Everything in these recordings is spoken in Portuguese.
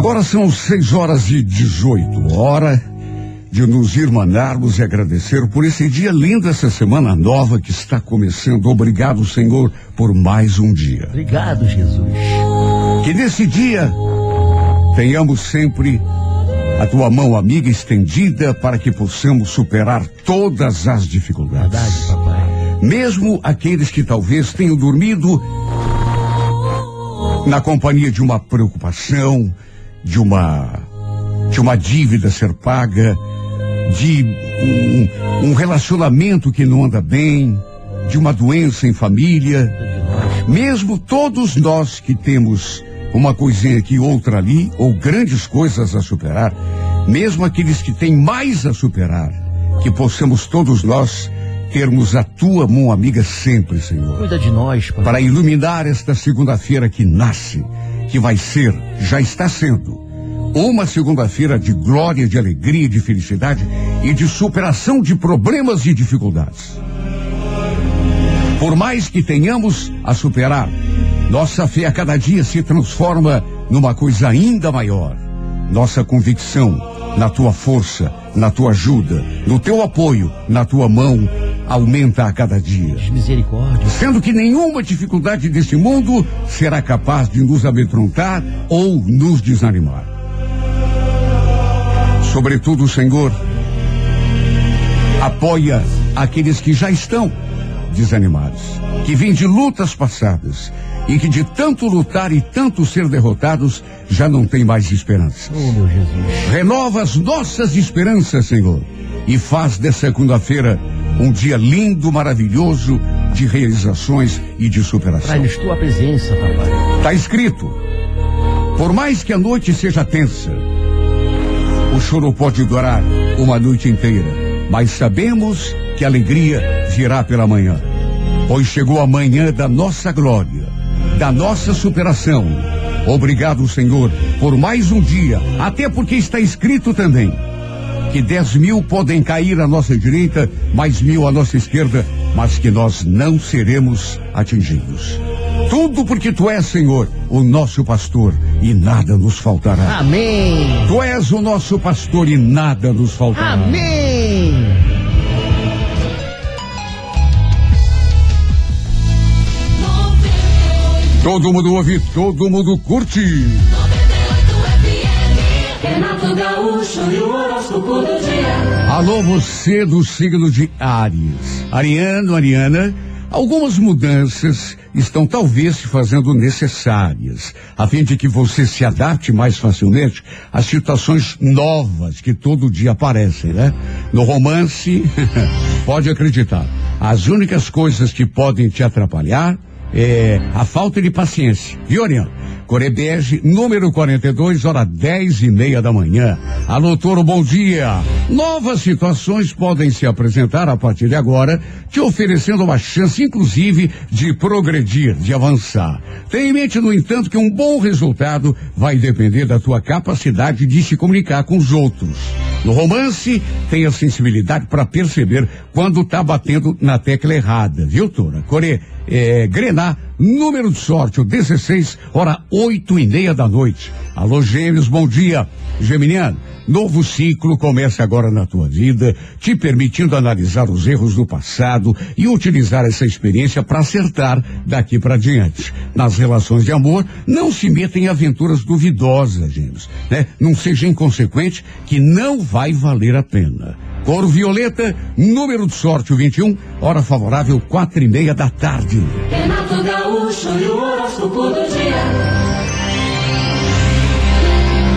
Agora são seis horas e dezoito. Hora de nos irmanarmos e agradecer por esse dia lindo, essa semana nova que está começando. Obrigado, Senhor, por mais um dia. Obrigado, Jesus. Que nesse dia tenhamos sempre a tua mão amiga estendida para que possamos superar todas as dificuldades. Verdade, papai. Mesmo aqueles que talvez tenham dormido na companhia de uma preocupação, de uma de uma dívida a ser paga, de um, um relacionamento que não anda bem, de uma doença em família. Mesmo todos nós que temos uma coisinha aqui, outra ali, ou grandes coisas a superar, mesmo aqueles que têm mais a superar, que possamos todos nós termos a tua mão amiga sempre, Senhor. Cuida de nós, pai. Para iluminar esta segunda-feira que nasce, que vai ser, já está sendo, uma segunda-feira de glória, de alegria, de felicidade e de superação de problemas e dificuldades. Por mais que tenhamos a superar, nossa fé a cada dia se transforma numa coisa ainda maior. Nossa convicção na tua força, na tua ajuda, no teu apoio, na tua mão, aumenta a cada dia. Misericórdia. Sendo que nenhuma dificuldade deste mundo será capaz de nos amedrontar ou nos desanimar. Sobretudo, Senhor, apoia aqueles que já estão desanimados, que vêm de lutas passadas e que de tanto lutar e tanto ser derrotados já não tem mais esperança. Oh, meu Jesus. Renova as nossas esperanças, Senhor, e faz dessa segunda-feira um dia lindo, maravilhoso de realizações e de superação. Traz tua presença, papai. Está escrito: por mais que a noite seja tensa, o choro pode durar uma noite inteira, mas sabemos que a alegria virá pela manhã, pois chegou a manhã da nossa glória, da nossa superação. Obrigado, Senhor, por mais um dia, até porque está escrito também que dez mil podem cair à nossa direita, mais mil à nossa esquerda, mas que nós não seremos atingidos. Tudo porque tu és, Senhor, o nosso pastor e nada nos faltará. Amém. Tu és o nosso pastor e nada nos faltará. Amém. Todo mundo ouve, todo mundo curte. Renato Gaúcho e o horóscopo do dia. Alô, você do signo de Ares. Ariano, Ariana, algumas mudanças estão talvez se fazendo necessárias, a fim de que você se adapte mais facilmente às situações novas que todo dia aparecem, né? No romance, pode acreditar, as únicas coisas que podem te atrapalhar é a falta de paciência. Ariano? Corebege, número 42, hora dez e meia da manhã. Alô, Toro, bom dia. Novas situações podem se apresentar a partir de agora, te oferecendo uma chance, inclusive, de progredir, de avançar. Tenha em mente, no entanto, que um bom resultado vai depender da tua capacidade de se comunicar com os outros. No romance, tenha sensibilidade para perceber quando tá batendo na tecla errada, viu, Tora? Core, é, Grená, número de sorte, o 16, hora oito e meia da noite. Alô, gêmeos, bom dia. Geminiano, novo ciclo começa agora na tua vida, te permitindo analisar os erros do passado e utilizar essa experiência para acertar daqui para diante. Nas relações de amor, não se meta em aventuras duvidosas, gêmeos, né? Não seja inconsequente que não vai valer a pena. Cor violeta, número de sorte o 21, hora favorável quatro e meia da tarde. Renato Gaúcho e o horóscopo do dia.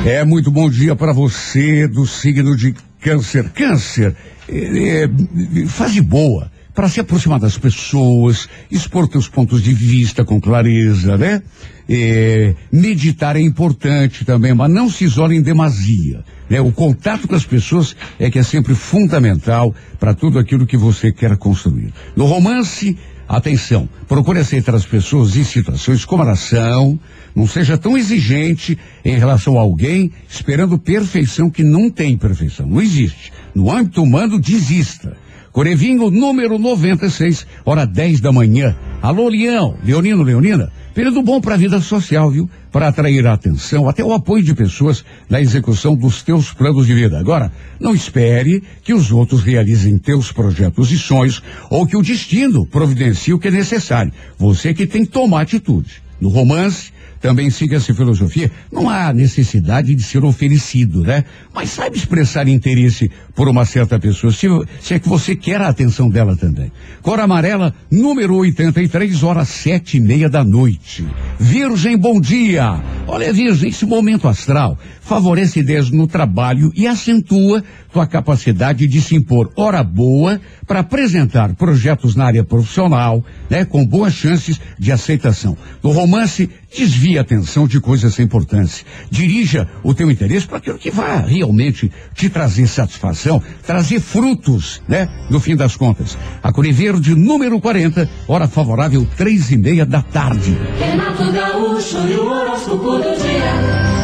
É muito bom dia para você do signo de câncer. Câncer, é, é, fase boa para se aproximar das pessoas, expor teus pontos de vista com clareza, né? É, meditar é importante também, mas não se isole em demasia. Né? O contato com as pessoas é que é sempre fundamental para tudo aquilo que você quer construir. No romance, atenção, procure aceitar as pessoas em situações como elas são, não seja tão exigente em relação a alguém esperando perfeição que não tem perfeição, não existe. No âmbito humano, desista. Corevinho, número 96, hora 10 da manhã. Alô, Leão, Leonino, Leonina, Período bom para a vida social, viu? Para atrair a atenção, até o apoio de pessoas na execução dos teus planos de vida. Agora, não espere que os outros realizem teus projetos e sonhos ou que o destino providencie o que é necessário. Você que tem que tomar atitude. No romance, também siga essa filosofia. Não há necessidade de ser oferecido, né? Mas sabe expressar interesse por uma certa pessoa, se, se é que você quer a atenção dela também. Cor amarela, número 83, horas sete e meia da noite. Virgem, bom dia. Olha, Virgem, esse momento astral favorece ideias no trabalho e acentua tua capacidade de se impor hora boa para apresentar projetos na área profissional, né, com boas chances de aceitação. No romance, desvia a atenção de coisas sem importância. Dirija o teu interesse para aquilo que vai realmente te trazer satisfação, trazer frutos, né, no fim das contas. A Verde, número 40, hora favorável, três e meia da tarde. Renato Gaúcho e o horóscopo do dia.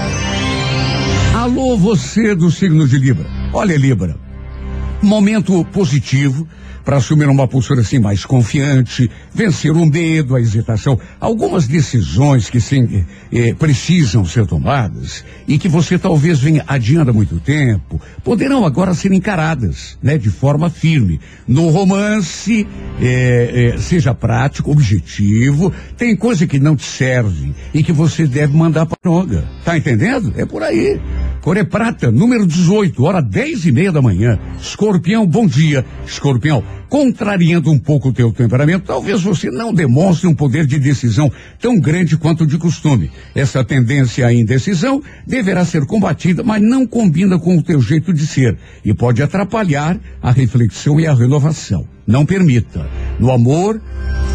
Alô, você do signo de Libra. Olha, Libra. Momento positivo para assumir uma postura assim mais confiante, vencer o medo, a hesitação, algumas decisões que sim, eh, precisam ser tomadas e que você talvez venha adiando há muito tempo, poderão agora ser encaradas, né, de forma firme. No romance, eh, eh, seja prático, objetivo, tem coisa que não te serve e que você deve mandar para droga. Tá entendendo? É por aí. Core Prata, número 18, hora 10 e meia da manhã. Escorpião, bom dia. Escorpião, contrariando um pouco o teu temperamento, talvez você não demonstre um poder de decisão tão grande quanto de costume. Essa tendência à indecisão deverá ser combatida, mas não combina com o teu jeito de ser e pode atrapalhar a reflexão e a renovação. Não permita. No amor,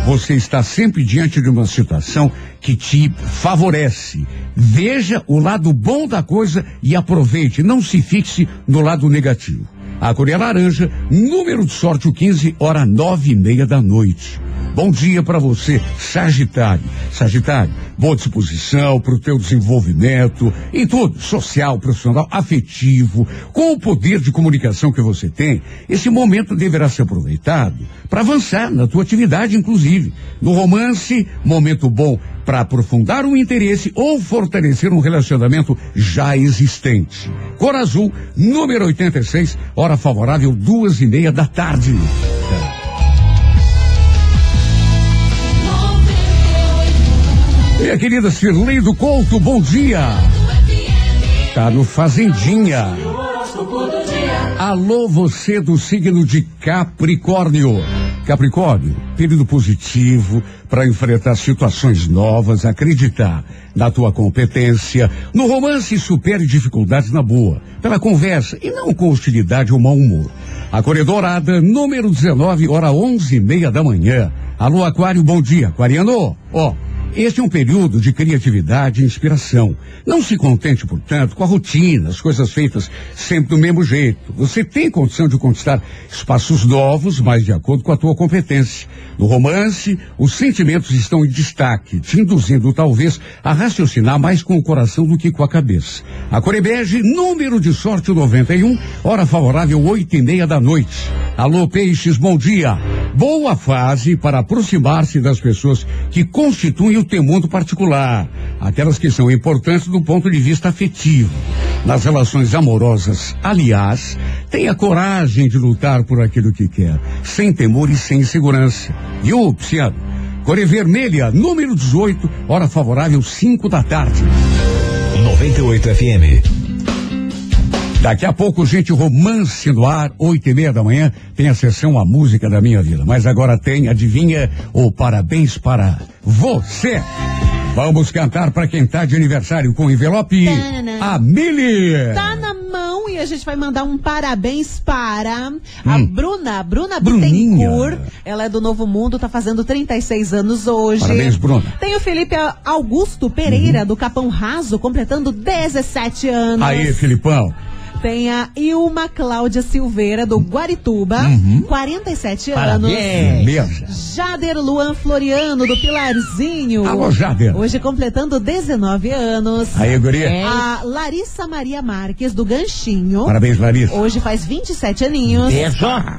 você está sempre diante de uma situação que te favorece. Veja o lado bom da coisa e aproveite. Não se fixe no lado negativo. A cor é laranja, número de sorte o 15, hora nove e meia da noite. Bom dia para você, Sagitário. Sagitário, boa disposição para o teu desenvolvimento em tudo, social, profissional, afetivo, com o poder de comunicação que você tem. Esse momento deverá ser aproveitado para avançar na tua atividade, inclusive. No romance, momento bom para aprofundar um interesse ou fortalecer um relacionamento já existente. Cor azul, número 86, hora favorável, duas e meia da tarde. Minha querida Cirlei do Couto, bom dia. Tá no Fazendinha. Alô, você do signo de Capricórnio. Capricórnio, período positivo para enfrentar situações novas, acreditar na tua competência. No romance, supere dificuldades na boa, pela conversa e não com hostilidade ou mau humor. A Corredorada, número 19, hora onze e meia da manhã. Alô, Aquário, bom dia. Aquariano, ó. Este é um período de criatividade e inspiração. Não se contente, portanto, com a rotina, as coisas feitas sempre do mesmo jeito. Você tem condição de conquistar espaços novos, mas de acordo com a tua competência. No romance, os sentimentos estão em destaque, te induzindo talvez a raciocinar mais com o coração do que com a cabeça. A Corebege, número de sorte 91, hora favorável oito e meia da noite. Alô, Peixes, bom dia. Boa fase para aproximar-se das pessoas que constituem o teu mundo particular, aquelas que são importantes do ponto de vista afetivo. Nas relações amorosas, aliás, tenha coragem de lutar por aquilo que quer, sem temor e sem insegurança. E o Psiano, Core Vermelha, número 18, hora favorável, 5 da tarde. 98 FM. Daqui a pouco, gente, romance no ar, oito e meia da manhã, tem a sessão A Música da Minha Vida. Mas agora tem, adivinha, o parabéns para você. Vamos cantar para quem tá de aniversário com envelope. A Mili. Tá na mão e a gente vai mandar um parabéns para a Hum. Bruna, Bruna Bruninha. Bittencourt. Ela é do Novo Mundo, tá fazendo 36 anos hoje. Parabéns, Bruna. Tem o Felipe Augusto Pereira, do Capão Raso, completando 17 anos. Aí, Filipão. Tem a Ilma Cláudia Silveira, do Guarituba, Uhum. 47 anos. Beleza. Jader Luan Floriano, do Pilarzinho. Alô, Jader. Hoje completando 19 anos. Aí, guria. A Larissa Maria Marques, do Ganchinho. Parabéns, Larissa. Hoje faz 27 aninhos.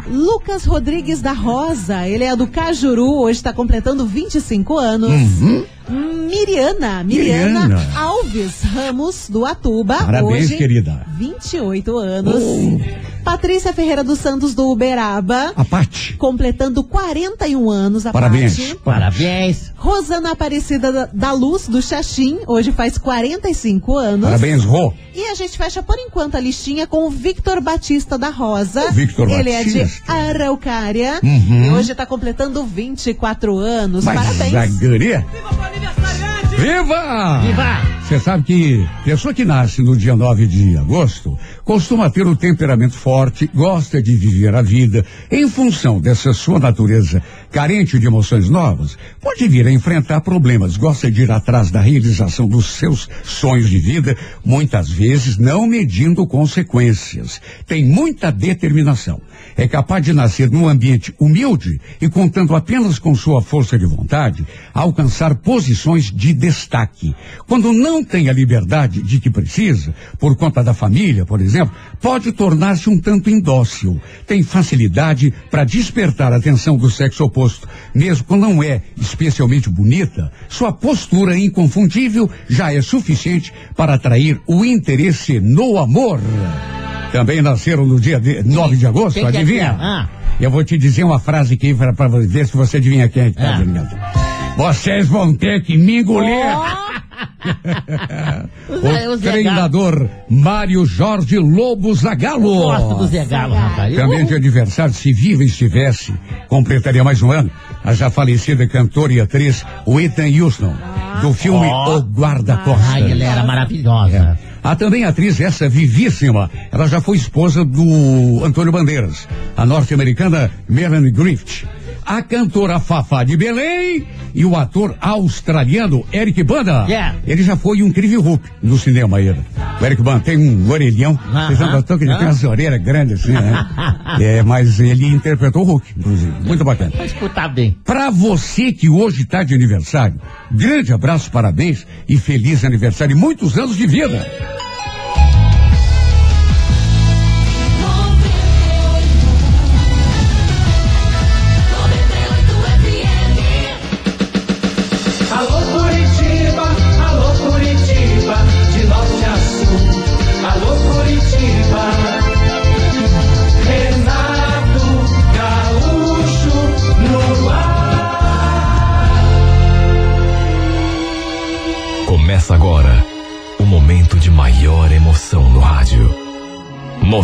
Lucas Rodrigues da Rosa, ele é do Cajuru, hoje está completando 25 anos. Uhum. Miriana, Miriana, Miriana. Alves Ramos do Atuba. Parabéns, hoje, querida. 28 anos. Oh. Patrícia Ferreira dos Santos do Uberaba. A Pati. Completando 41 anos, a Parabéns. Parabéns. Rosana Aparecida da- Luz, do Xaxim, hoje faz 45 anos. Parabéns, Rô. E a gente fecha por enquanto a listinha com o Victor Batista da Rosa. O Victor Ele Batista. é de Araucária. Uhum. E hoje está completando 24 anos. Mas Parabéns. a guria- Viva! Viva! Você sabe que pessoa que nasce no dia 9 de agosto costuma ter o temperamento forte, gosta de viver a vida. Em função dessa sua natureza carente de emoções novas, pode vir a enfrentar problemas, gosta de ir atrás da realização dos seus sonhos de vida, muitas vezes não medindo consequências. Tem muita determinação. É capaz de nascer num ambiente humilde e contando apenas com sua força de vontade, alcançar posições de destaque. Quando não tem a liberdade de que precisa, por conta da família, por exemplo, pode tornar-se um tanto indócil. Tem facilidade para despertar a atenção do sexo oposto. Mesmo quando não é especialmente bonita, sua postura inconfundível já é suficiente para atrair o interesse no amor. Também nasceram no dia de, 9 de agosto, Quem é adivinha? é? Ah. Eu vou te dizer uma frase aqui para ver se você adivinha quem é que tá Ah. Vocês vão ter que me engolir. O o treinador Mário Jorge Lobo Zagalo. Gosto do Zé Galo, rapaz. Também de aniversário, se viva estivesse, completaria mais um ano. A já falecida cantora e atriz Whitney Houston, do filme Ó. O Guarda-Costas. Ai, ela era maravilhosa. Há também a atriz, essa vivíssima, ela já foi esposa do Antônio Bandeiras, a norte-americana Melanie Griffith, a cantora Fafá de Belém e o ator australiano Eric Banda. Yeah. Ele já foi um incrível Hulk no cinema ele. O Eric Banda tem um orelhão, Aham. vocês não que ele tem umas orelhas grandes assim, né? é, mas ele interpretou o Hulk, inclusive. Muito bacana. Vai escutar bem. Para você que hoje está de aniversário, grande abraço, parabéns e feliz aniversário e muitos anos de vida.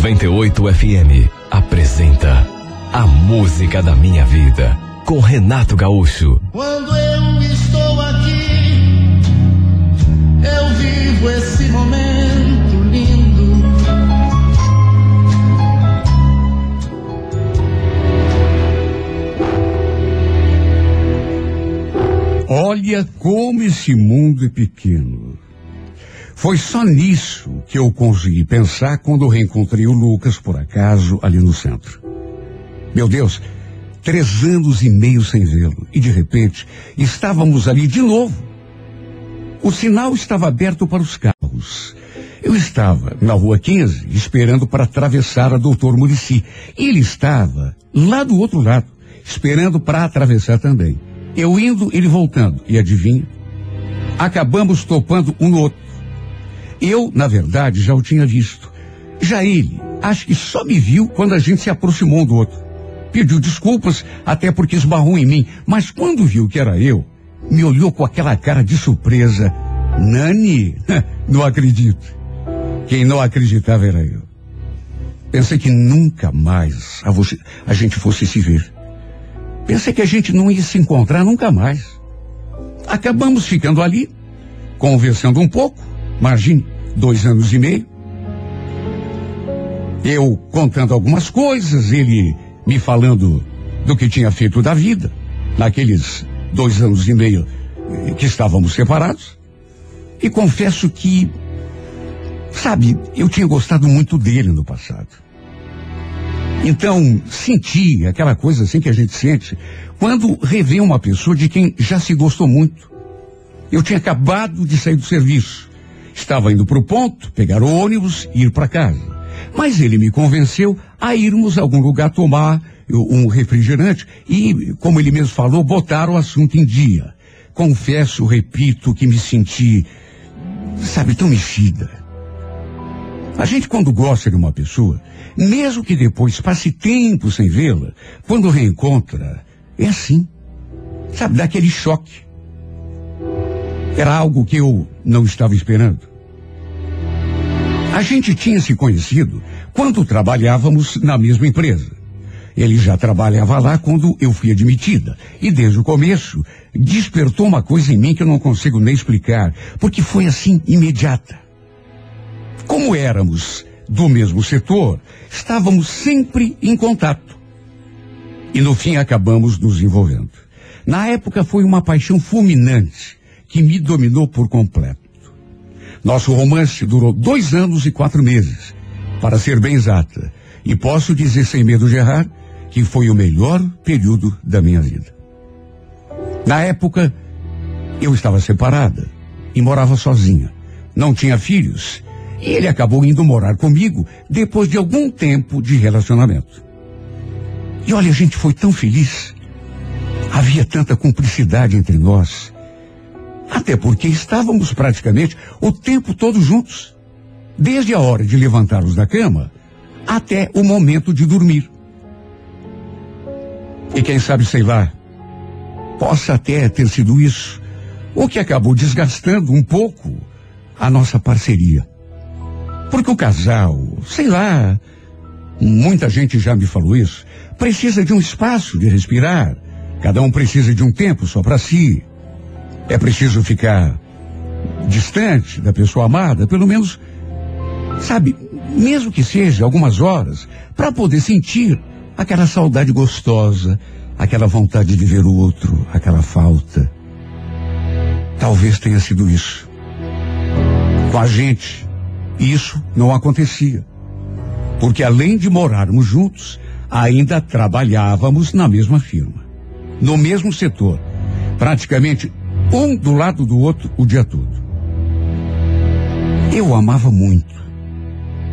98 FM apresenta A Música da Minha Vida com Renato Gaúcho. Quando eu estou aqui, eu vivo esse momento lindo. Olha como esse mundo é pequeno. Foi só nisso que eu consegui pensar quando reencontrei o Lucas, por acaso, ali no centro. Meu Deus, três anos e meio sem vê-lo. E de repente, estávamos ali de novo. O sinal estava aberto para os carros. Eu estava na rua 15, esperando para atravessar a Doutor Murici. Ele estava lá do outro lado, esperando para atravessar também. Eu indo, ele voltando. E adivinha? Acabamos topando um no outro. Eu, na verdade, já o tinha visto. Já ele, acho que só me viu quando a gente se aproximou um do outro. Pediu desculpas, até porque esbarrou em mim, mas quando viu que era eu, me olhou com aquela cara de surpresa. Nani, não acredito. Quem não acreditava era eu. Pensei que nunca mais a, você- a gente fosse se ver. Pensei que a gente não ia se encontrar nunca mais. Acabamos ficando ali, conversando um pouco, imagine, dois anos e meio. Eu contando algumas coisas, ele me falando do que tinha feito da vida, naqueles dois anos e meio eh, que estávamos separados. E confesso que, sabe, eu tinha gostado muito dele no passado. Então, senti aquela coisa assim que a gente sente quando revê uma pessoa de quem já se gostou muito. Eu tinha acabado de sair do serviço. Estava indo para o ponto, pegar o ônibus e ir para casa. Mas ele me convenceu a irmos a algum lugar tomar um refrigerante e, como ele mesmo falou, botar o assunto em dia. confesso, repito, que me senti, sabe, tão mexida. A gente, quando gosta de uma pessoa, mesmo que depois passe tempo sem vê-la, quando reencontra, é assim. Sabe, dá aquele choque. Era algo que eu não estava esperando. A gente tinha se conhecido quando trabalhávamos na mesma empresa. Ele já trabalhava lá quando eu fui admitida. E desde o começo, despertou uma coisa em mim que eu não consigo nem explicar, porque foi assim imediata. Como éramos do mesmo setor, estávamos sempre em contato. E no fim acabamos nos envolvendo. Na época foi uma paixão fulminante que me dominou por completo. Nosso romance durou dois anos e quatro meses, para ser bem exata. E posso dizer sem medo de errar que foi o melhor período da minha vida. Na época, eu estava separada e morava sozinha. Não tinha filhos e ele acabou indo morar comigo depois de algum tempo de relacionamento. E olha, a gente foi tão feliz. Havia tanta cumplicidade entre nós. Até porque estávamos praticamente o tempo todo juntos. Desde a hora de levantarmos da cama até o momento de dormir. E quem sabe, sei lá, possa até ter sido isso, o que acabou desgastando um pouco a nossa parceria. Porque o casal, sei lá, muita gente já me falou isso, precisa de um espaço de respirar. Cada um precisa de um tempo só para si. É preciso ficar distante da pessoa amada, pelo menos, sabe, mesmo que seja algumas horas, para poder sentir aquela saudade gostosa, aquela vontade de ver o outro, aquela falta. Talvez tenha sido isso. Com a gente, isso não acontecia. Porque além de morarmos juntos, ainda trabalhávamos na mesma firma, no mesmo setor, praticamente um do lado do outro o dia todo. Eu amava muito.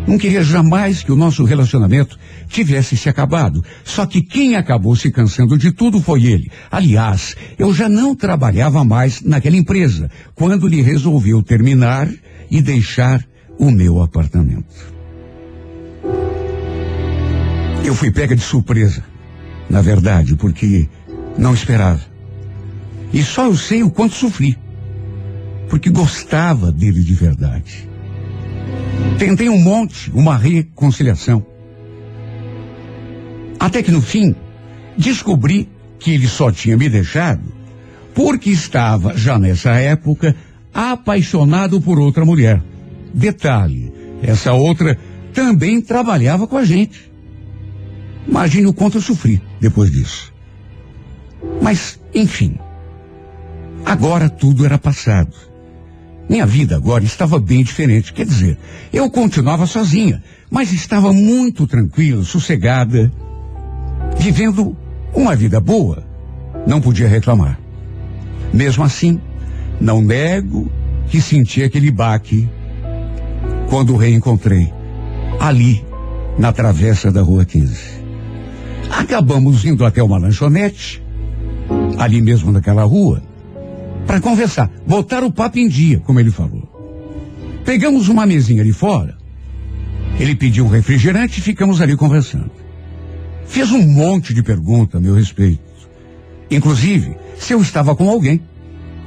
Não queria jamais que o nosso relacionamento tivesse se acabado. Só que quem acabou se cansando de tudo foi ele. Aliás, eu já não trabalhava mais naquela empresa quando ele resolveu terminar e deixar o meu apartamento. Eu fui pega de surpresa, na verdade, porque não esperava. E só eu sei o quanto sofri, porque gostava dele de verdade. Tentei um monte, uma reconciliação. Até que no fim, descobri que ele só tinha me deixado porque estava, já nessa época, apaixonado por outra mulher. Detalhe, essa outra também trabalhava com a gente. Imagine o quanto eu sofri depois disso. Mas, enfim, agora tudo era passado. Minha vida agora estava bem diferente. Quer dizer, eu continuava sozinha, mas estava muito tranquila, sossegada, vivendo uma vida boa. Não podia reclamar. Mesmo assim, não nego que senti aquele baque quando o reencontrei, ali, na travessa da rua 15. Acabamos indo até uma lanchonete, ali mesmo naquela rua, para conversar, botar o papo em dia, como ele falou. Pegamos uma mesinha ali fora, ele pediu um refrigerante e ficamos ali conversando. Fez um monte de perguntas a meu respeito. Inclusive, se eu estava com alguém.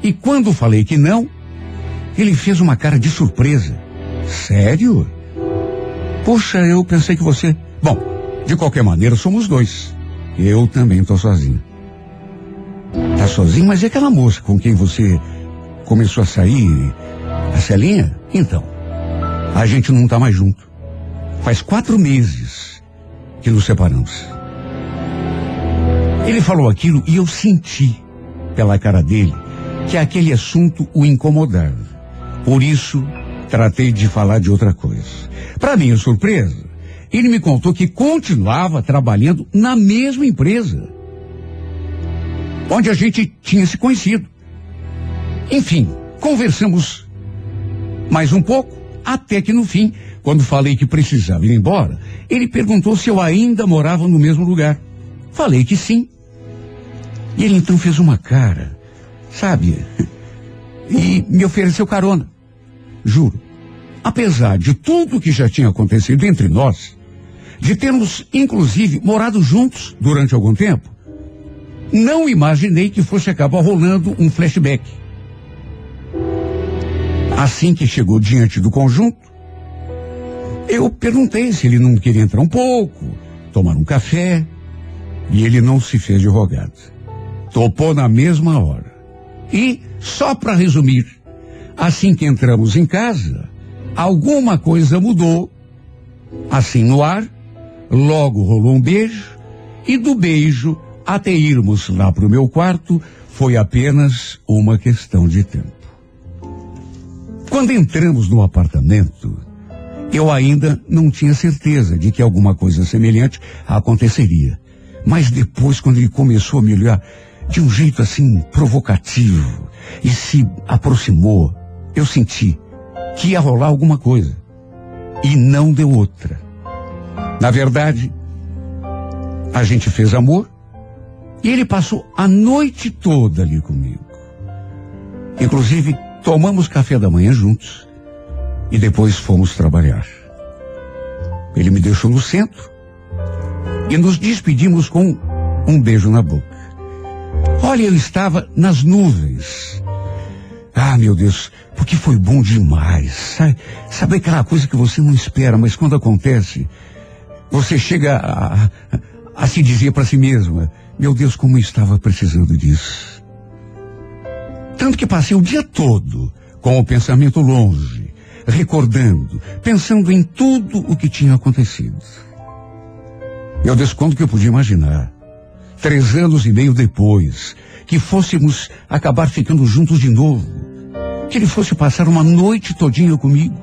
E quando falei que não, ele fez uma cara de surpresa. Sério? Poxa, eu pensei que você. Bom, de qualquer maneira, somos dois. Eu também estou sozinho. Tá sozinho, mas e aquela moça com quem você começou a sair? A Celinha? Então, a gente não tá mais junto. Faz quatro meses que nos separamos. Ele falou aquilo e eu senti pela cara dele que aquele assunto o incomodava. Por isso, tratei de falar de outra coisa. Para minha surpresa, ele me contou que continuava trabalhando na mesma empresa onde a gente tinha se conhecido. Enfim, conversamos mais um pouco, até que no fim, quando falei que precisava ir embora, ele perguntou se eu ainda morava no mesmo lugar. Falei que sim. E ele então fez uma cara sabe? E me ofereceu carona. Juro. Apesar de tudo que já tinha acontecido entre nós, de termos, inclusive, morado juntos durante algum tempo, não imaginei que fosse acabar rolando um flashback. Assim que chegou diante do conjunto, eu perguntei se ele não queria entrar um pouco, tomar um café, e ele não se fez de rogado. Topou na mesma hora. E, só para resumir, assim que entramos em casa, alguma coisa mudou. Assim no ar, logo rolou um beijo, e do beijo até irmos lá para o meu quarto foi apenas uma questão de tempo. Quando entramos no apartamento, eu ainda não tinha certeza de que alguma coisa semelhante aconteceria. Mas depois, quando ele começou a me olhar de um jeito assim provocativo e se aproximou, eu senti que ia rolar alguma coisa. E não deu outra. Na verdade, a gente fez amor e ele passou a noite toda ali comigo. Inclusive, Tomamos café da manhã juntos e depois fomos trabalhar. Ele me deixou no centro e nos despedimos com um beijo na boca. Olha, eu estava nas nuvens. Ah, meu Deus, porque foi bom demais. Sabe, sabe aquela coisa que você não espera, mas quando acontece, você chega a, a, a se dizer para si mesma: Meu Deus, como estava precisando disso. Tanto que passei o dia todo com o pensamento longe, recordando, pensando em tudo o que tinha acontecido. Eu desconto que eu podia imaginar, três anos e meio depois, que fôssemos acabar ficando juntos de novo, que ele fosse passar uma noite todinha comigo.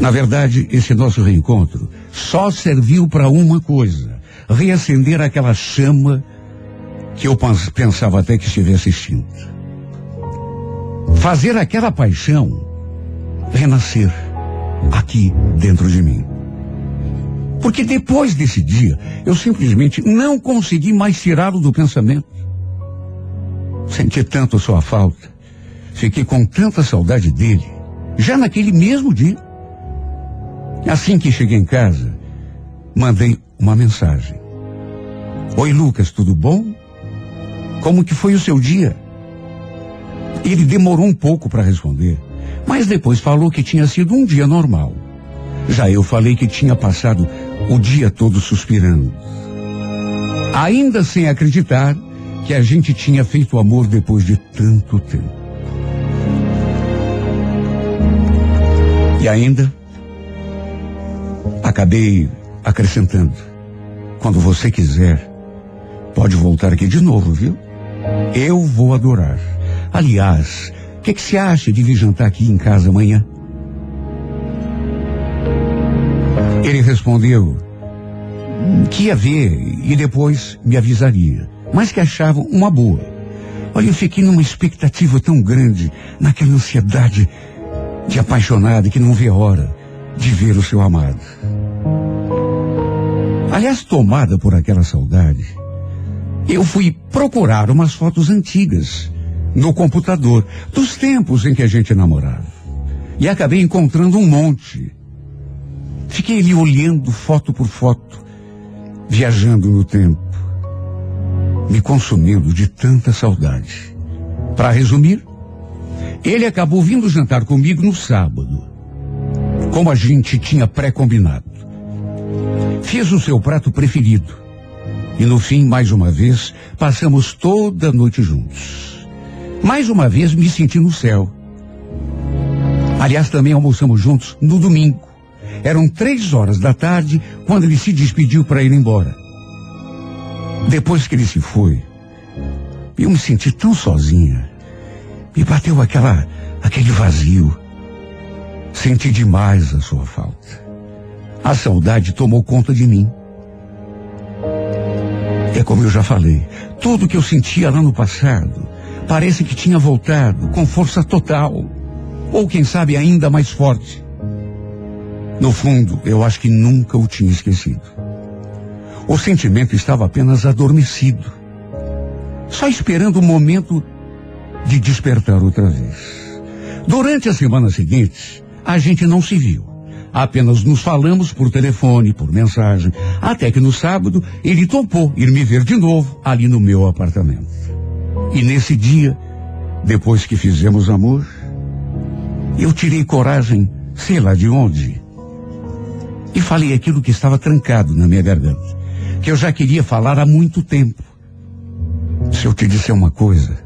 Na verdade, esse nosso reencontro só serviu para uma coisa: reacender aquela chama que eu pensava até que estivesse extinta. Fazer aquela paixão renascer aqui dentro de mim. Porque depois desse dia, eu simplesmente não consegui mais tirá-lo do pensamento. Senti tanto sua falta. Fiquei com tanta saudade dele. Já naquele mesmo dia. Assim que cheguei em casa, mandei uma mensagem. Oi, Lucas, tudo bom? Como que foi o seu dia? Ele demorou um pouco para responder, mas depois falou que tinha sido um dia normal. Já eu falei que tinha passado o dia todo suspirando. Ainda sem acreditar que a gente tinha feito amor depois de tanto tempo. E ainda acabei acrescentando: quando você quiser, pode voltar aqui de novo, viu? Eu vou adorar. Aliás, o que, que você acha de vir jantar aqui em casa amanhã? Ele respondeu que ia ver e depois me avisaria, mas que achava uma boa. Olha, eu fiquei numa expectativa tão grande, naquela ansiedade de apaixonada que não vê hora de ver o seu amado. Aliás, tomada por aquela saudade, eu fui procurar umas fotos antigas no computador, dos tempos em que a gente namorava. E acabei encontrando um monte. Fiquei ali olhando foto por foto, viajando no tempo, me consumindo de tanta saudade. Para resumir, ele acabou vindo jantar comigo no sábado, como a gente tinha pré-combinado. Fiz o seu prato preferido e no fim, mais uma vez, passamos toda a noite juntos. Mais uma vez me senti no céu. Aliás, também almoçamos juntos no domingo. Eram três horas da tarde quando ele se despediu para ir embora. Depois que ele se foi, eu me senti tão sozinha. Me bateu aquela, aquele vazio. Senti demais a sua falta. A saudade tomou conta de mim. É como eu já falei, tudo que eu sentia lá no passado parece que tinha voltado com força total. Ou quem sabe ainda mais forte. No fundo, eu acho que nunca o tinha esquecido. O sentimento estava apenas adormecido. só esperando o momento de despertar outra vez. Durante a semana seguinte, a gente não se viu. Apenas nos falamos por telefone, por mensagem, até que no sábado ele topou ir me ver de novo ali no meu apartamento. E nesse dia, depois que fizemos amor, eu tirei coragem, sei lá de onde, e falei aquilo que estava trancado na minha garganta, que eu já queria falar há muito tempo. Se eu te disser uma coisa,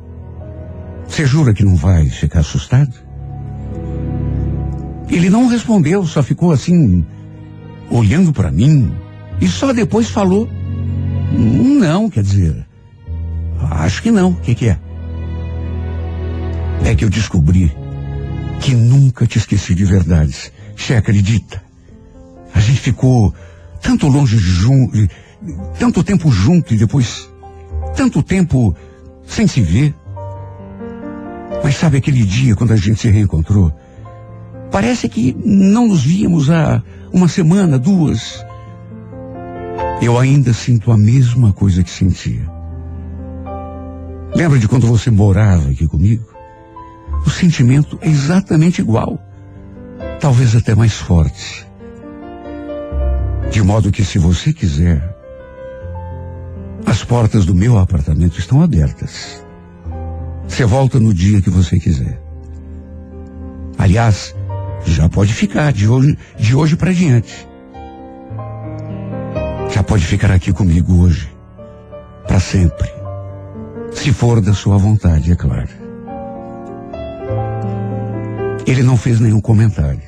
você jura que não vai ficar assustado? Ele não respondeu, só ficou assim, olhando para mim, e só depois falou: Não, quer dizer, acho que não. O que, que é? É que eu descobri que nunca te esqueci de verdades. Você acredita? A gente ficou tanto longe junto, tanto tempo junto e depois tanto tempo sem se ver. Mas sabe aquele dia quando a gente se reencontrou? Parece que não nos víamos há uma semana, duas. Eu ainda sinto a mesma coisa que sentia. Lembra de quando você morava aqui comigo? O sentimento é exatamente igual. Talvez até mais forte. De modo que, se você quiser, as portas do meu apartamento estão abertas. Você volta no dia que você quiser. Aliás, já pode ficar de hoje, de hoje para diante. Já pode ficar aqui comigo hoje, para sempre. Se for da sua vontade, é claro. Ele não fez nenhum comentário.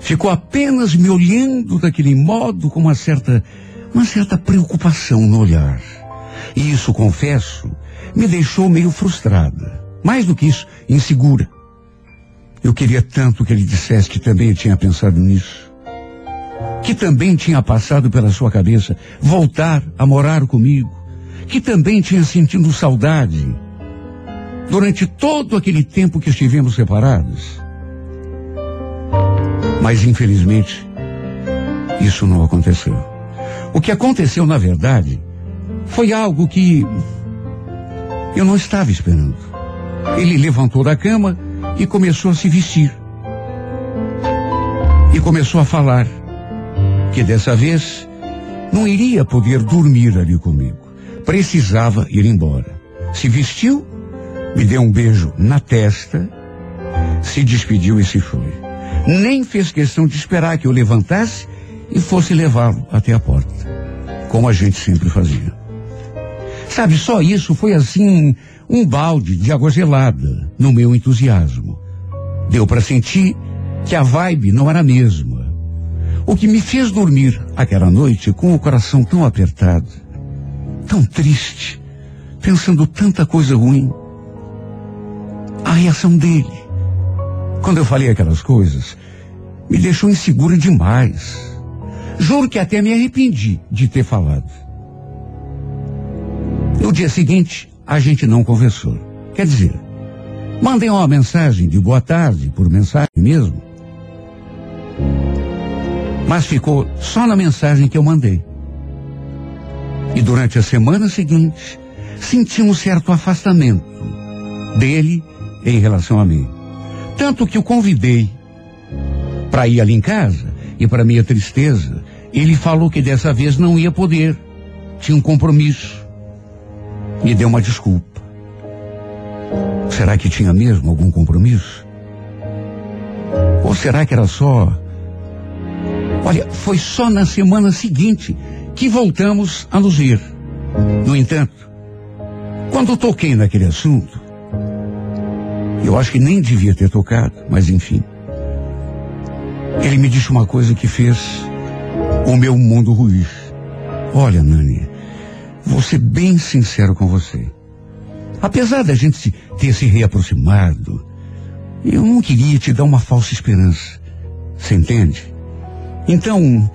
Ficou apenas me olhando daquele modo com uma certa, uma certa preocupação no olhar. E isso, confesso, me deixou meio frustrada. Mais do que isso, insegura. Eu queria tanto que ele dissesse que também tinha pensado nisso. Que também tinha passado pela sua cabeça voltar a morar comigo. Que também tinha sentido saudade. Durante todo aquele tempo que estivemos separados. Mas infelizmente, isso não aconteceu. O que aconteceu, na verdade, foi algo que eu não estava esperando. Ele levantou da cama e começou a se vestir. E começou a falar que dessa vez não iria poder dormir ali comigo. Precisava ir embora. Se vestiu, me deu um beijo na testa, se despediu e se foi. Nem fez questão de esperar que eu levantasse e fosse levá-lo até a porta, como a gente sempre fazia. Sabe, só isso foi assim um balde de água gelada no meu entusiasmo. Deu para sentir que a vibe não era a mesma. O que me fez dormir aquela noite com o coração tão apertado, tão triste, pensando tanta coisa ruim. A reação dele, quando eu falei aquelas coisas, me deixou insegura demais. Juro que até me arrependi de ter falado. No dia seguinte, a gente não conversou. Quer dizer, mandei uma mensagem de boa tarde por mensagem mesmo. Mas ficou só na mensagem que eu mandei. E durante a semana seguinte, senti um certo afastamento dele em relação a mim. Tanto que o convidei para ir ali em casa e para minha tristeza, ele falou que dessa vez não ia poder. Tinha um compromisso me deu uma desculpa. Será que tinha mesmo algum compromisso? Ou será que era só. Olha, foi só na semana seguinte que voltamos a nos ver. No entanto, quando toquei naquele assunto, eu acho que nem devia ter tocado, mas enfim. Ele me disse uma coisa que fez o meu mundo ruir. Olha, Nani, Vou ser bem sincero com você. Apesar da gente ter se reaproximado, eu não queria te dar uma falsa esperança. Você entende? Então,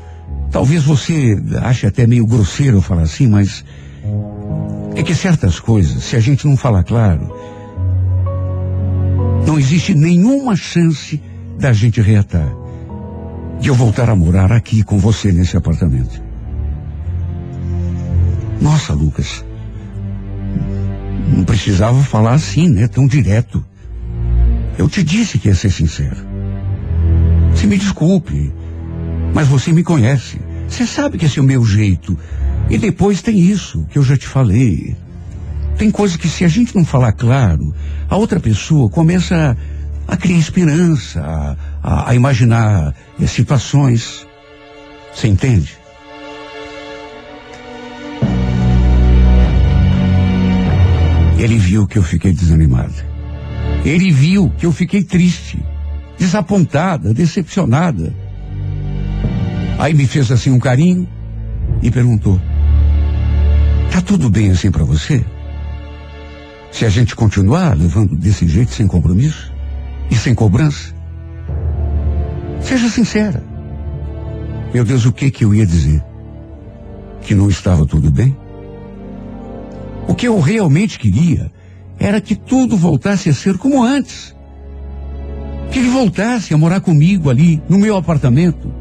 talvez você ache até meio grosseiro falar assim, mas é que certas coisas, se a gente não falar claro, não existe nenhuma chance da gente reatar. De eu voltar a morar aqui com você nesse apartamento. Nossa, Lucas. Não precisava falar assim, né? Tão direto. Eu te disse que ia ser sincero. Você me desculpe, mas você me conhece. Você sabe que esse é o meu jeito. E depois tem isso que eu já te falei. Tem coisa que se a gente não falar claro, a outra pessoa começa a, criar esperança, a, a, a imaginar eh, situações. Você entende? Ele viu que eu fiquei desanimada. Ele viu que eu fiquei triste, desapontada, decepcionada. Aí me fez assim um carinho e perguntou: Tá tudo bem assim para você? Se a gente continuar levando desse jeito sem compromisso e sem cobrança? Seja sincera. Meu Deus, o que que eu ia dizer? Que não estava tudo bem? O que eu realmente queria era que tudo voltasse a ser como antes. Que ele voltasse a morar comigo ali, no meu apartamento.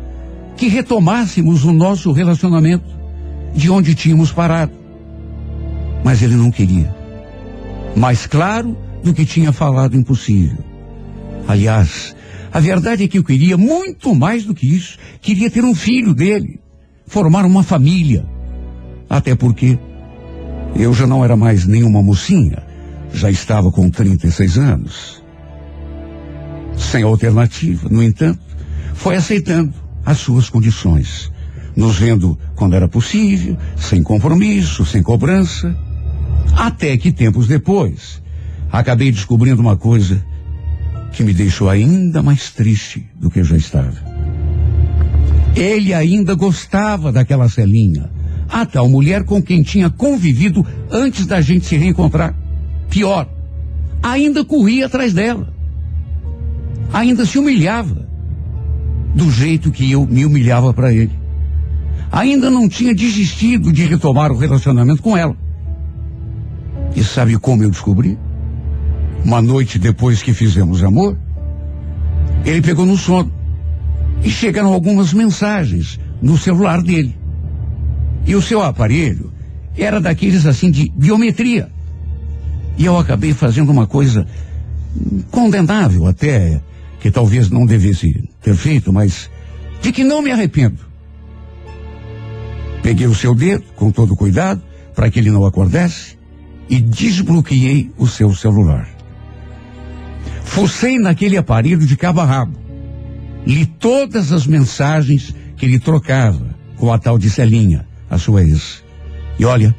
Que retomássemos o nosso relacionamento, de onde tínhamos parado. Mas ele não queria. Mais claro do que tinha falado impossível. Aliás, a verdade é que eu queria muito mais do que isso. Queria ter um filho dele, formar uma família. Até porque eu já não era mais nenhuma mocinha, já estava com 36 anos. Sem alternativa, no entanto, foi aceitando as suas condições, nos vendo quando era possível, sem compromisso, sem cobrança. Até que tempos depois, acabei descobrindo uma coisa que me deixou ainda mais triste do que eu já estava. Ele ainda gostava daquela Celinha, a tal mulher com quem tinha convivido antes da gente se reencontrar. Pior, ainda corria atrás dela. Ainda se humilhava do jeito que eu me humilhava para ele. Ainda não tinha desistido de retomar o relacionamento com ela. E sabe como eu descobri? Uma noite depois que fizemos amor, ele pegou no sono e chegaram algumas mensagens no celular dele. E o seu aparelho era daqueles assim de biometria. E eu acabei fazendo uma coisa condenável até, que talvez não devesse ter feito, mas de que não me arrependo. Peguei o seu dedo com todo cuidado para que ele não acordasse e desbloqueei o seu celular. Fucei naquele aparelho de cabo a rabo. Li todas as mensagens que ele trocava com a tal de Celinha, a sua ex. E olha,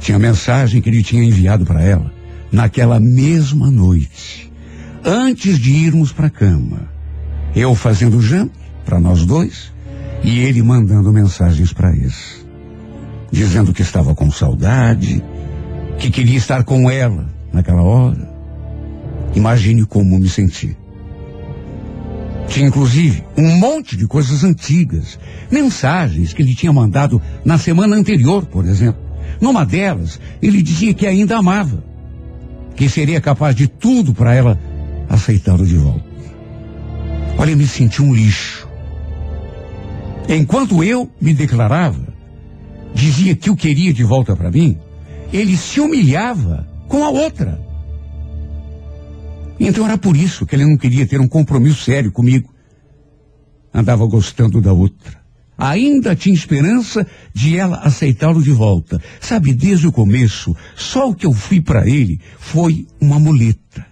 tinha mensagem que ele tinha enviado para ela naquela mesma noite, antes de irmos para a cama. Eu fazendo janta para nós dois e ele mandando mensagens para ex, dizendo que estava com saudade, que queria estar com ela naquela hora. Imagine como me senti. Tinha inclusive um monte de coisas antigas, mensagens que ele tinha mandado na semana anterior, por exemplo. Numa delas, ele dizia que ainda amava, que seria capaz de tudo para ela aceitá-lo de volta. Olha, eu me senti um lixo. Enquanto eu me declarava, dizia que o queria de volta para mim, ele se humilhava com a outra. Então era por isso que ele não queria ter um compromisso sério comigo. Andava gostando da outra. Ainda tinha esperança de ela aceitá-lo de volta. Sabe, desde o começo, só o que eu fui para ele foi uma muleta.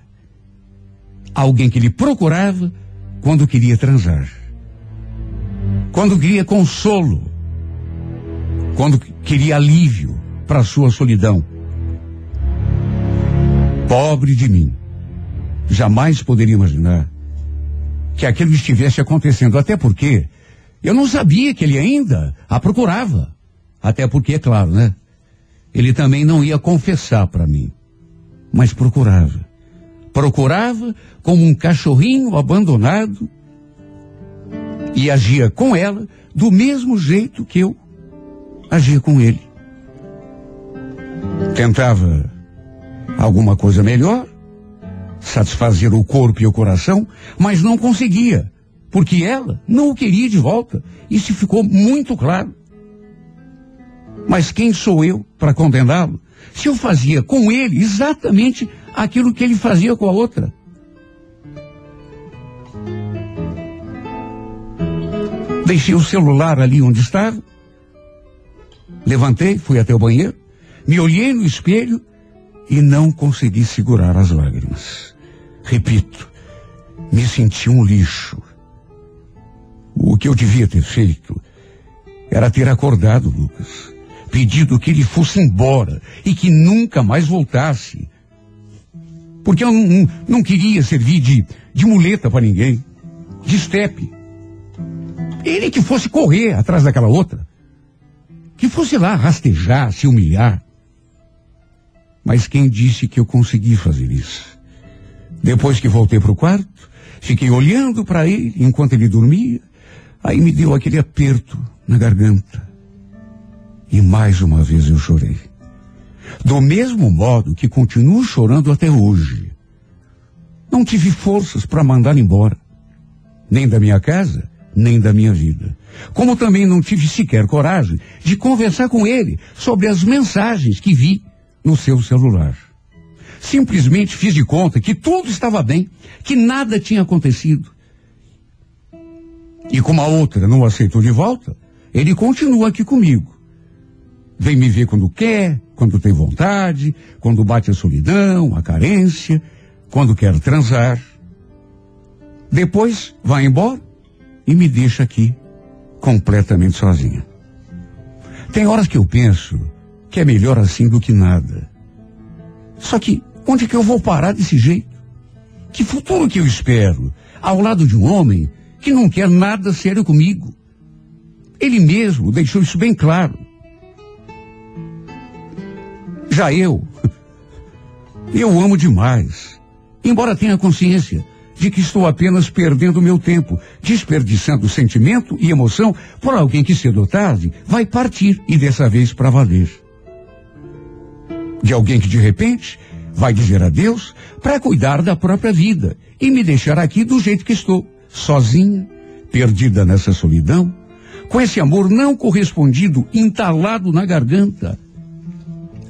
Alguém que ele procurava quando queria transar. Quando queria consolo. Quando queria alívio para sua solidão. Pobre de mim jamais poderia imaginar que aquilo estivesse acontecendo, até porque eu não sabia que ele ainda a procurava. Até porque, é claro, né? Ele também não ia confessar para mim, mas procurava. Procurava como um cachorrinho abandonado e agia com ela do mesmo jeito que eu agia com ele. Tentava alguma coisa melhor, satisfazer o corpo e o coração, mas não conseguia, porque ela não o queria de volta. Isso ficou muito claro. Mas quem sou eu para condená-lo se eu fazia com ele exatamente aquilo que ele fazia com a outra. Deixei o celular ali onde estava, levantei, fui até o banheiro, me olhei no espelho e não consegui segurar as lágrimas. Repito, me senti um lixo. O que eu devia ter feito era ter acordado Lucas, pedido que ele fosse embora e que nunca mais voltasse. Porque eu não, não queria servir de, de muleta para ninguém, de estepe. Ele que fosse correr atrás daquela outra. Que fosse lá rastejar, se humilhar. Mas quem disse que eu consegui fazer isso? Depois que voltei para o quarto, fiquei olhando para ele enquanto ele dormia. Aí me deu aquele aperto na garganta. E mais uma vez eu chorei. Do mesmo modo que continuo chorando até hoje. Não tive forças para mandar embora. Nem da minha casa, nem da minha vida. Como também não tive sequer coragem de conversar com ele sobre as mensagens que vi no seu celular. Simplesmente fiz de conta que tudo estava bem, que nada tinha acontecido. E como a outra não aceitou de volta, ele continua aqui comigo. Vem me ver quando quer, quando tem vontade, quando bate a solidão, a carência, quando quer transar. Depois vai embora e me deixa aqui completamente sozinha. Tem horas que eu penso que é melhor assim do que nada. Só que onde que eu vou parar desse jeito? Que futuro que eu espero ao lado de um homem que não quer nada sério comigo? Ele mesmo deixou isso bem claro. Já eu, eu amo demais. Embora tenha consciência de que estou apenas perdendo meu tempo, desperdiçando sentimento e emoção por alguém que cedo ou tarde vai partir e dessa vez para valer. De alguém que de repente vai dizer adeus para cuidar da própria vida e me deixar aqui do jeito que estou, sozinha, perdida nessa solidão, com esse amor não correspondido entalado na garganta,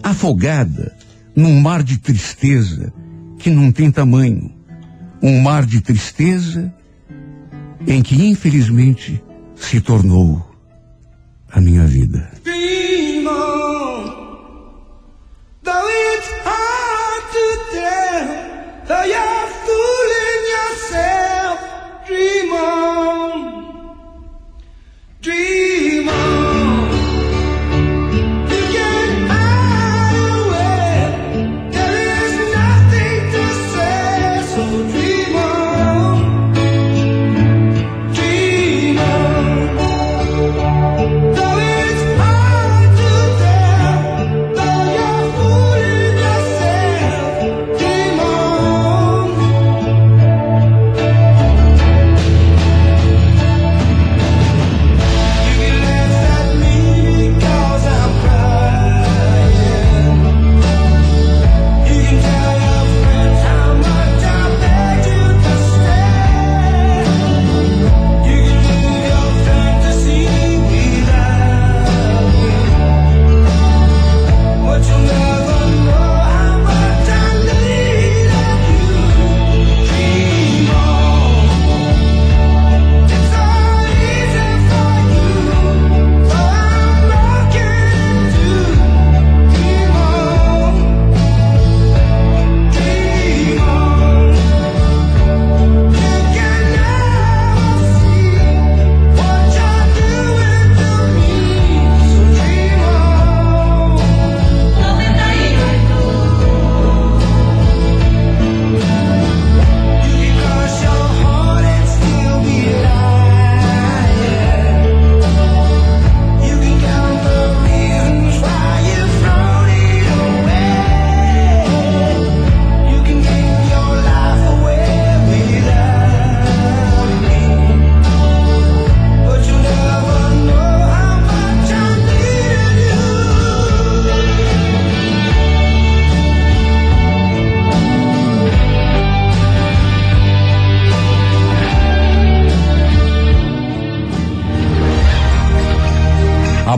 afogada num mar de tristeza que não tem tamanho, um mar de tristeza em que infelizmente se tornou a minha vida.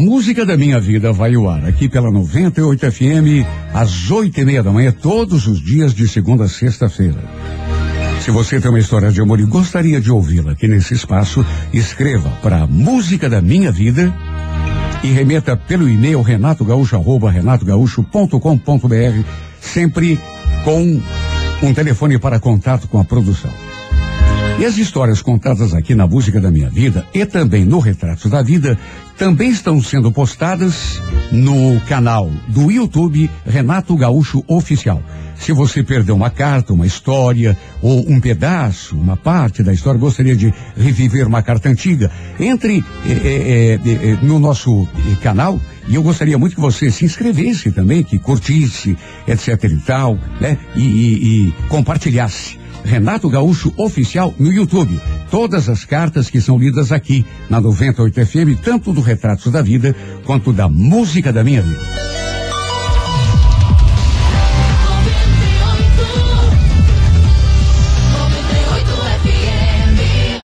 Música da minha vida vai ao ar aqui pela 98 FM às oito e meia da manhã, todos os dias de segunda a sexta-feira. Se você tem uma história de amor e gostaria de ouvi-la aqui nesse espaço, escreva para Música da Minha Vida e remeta pelo e-mail renatogaúcho, arroba renatogaúcho.com.br, sempre com um telefone para contato com a produção. E as histórias contadas aqui na Música da Minha Vida e também no Retratos da Vida também estão sendo postadas no canal do YouTube Renato Gaúcho Oficial. Se você perdeu uma carta, uma história ou um pedaço, uma parte da história, gostaria de reviver uma carta antiga, entre eh, eh, eh, no nosso canal e eu gostaria muito que você se inscrevesse também, que curtisse, etc e tal, né? e, e- e compartilhasse. Renato Gaúcho Oficial no YouTube. Todas as cartas que são lidas aqui na 98 FM, tanto do Retratos da Vida quanto da Música da Minha Vida.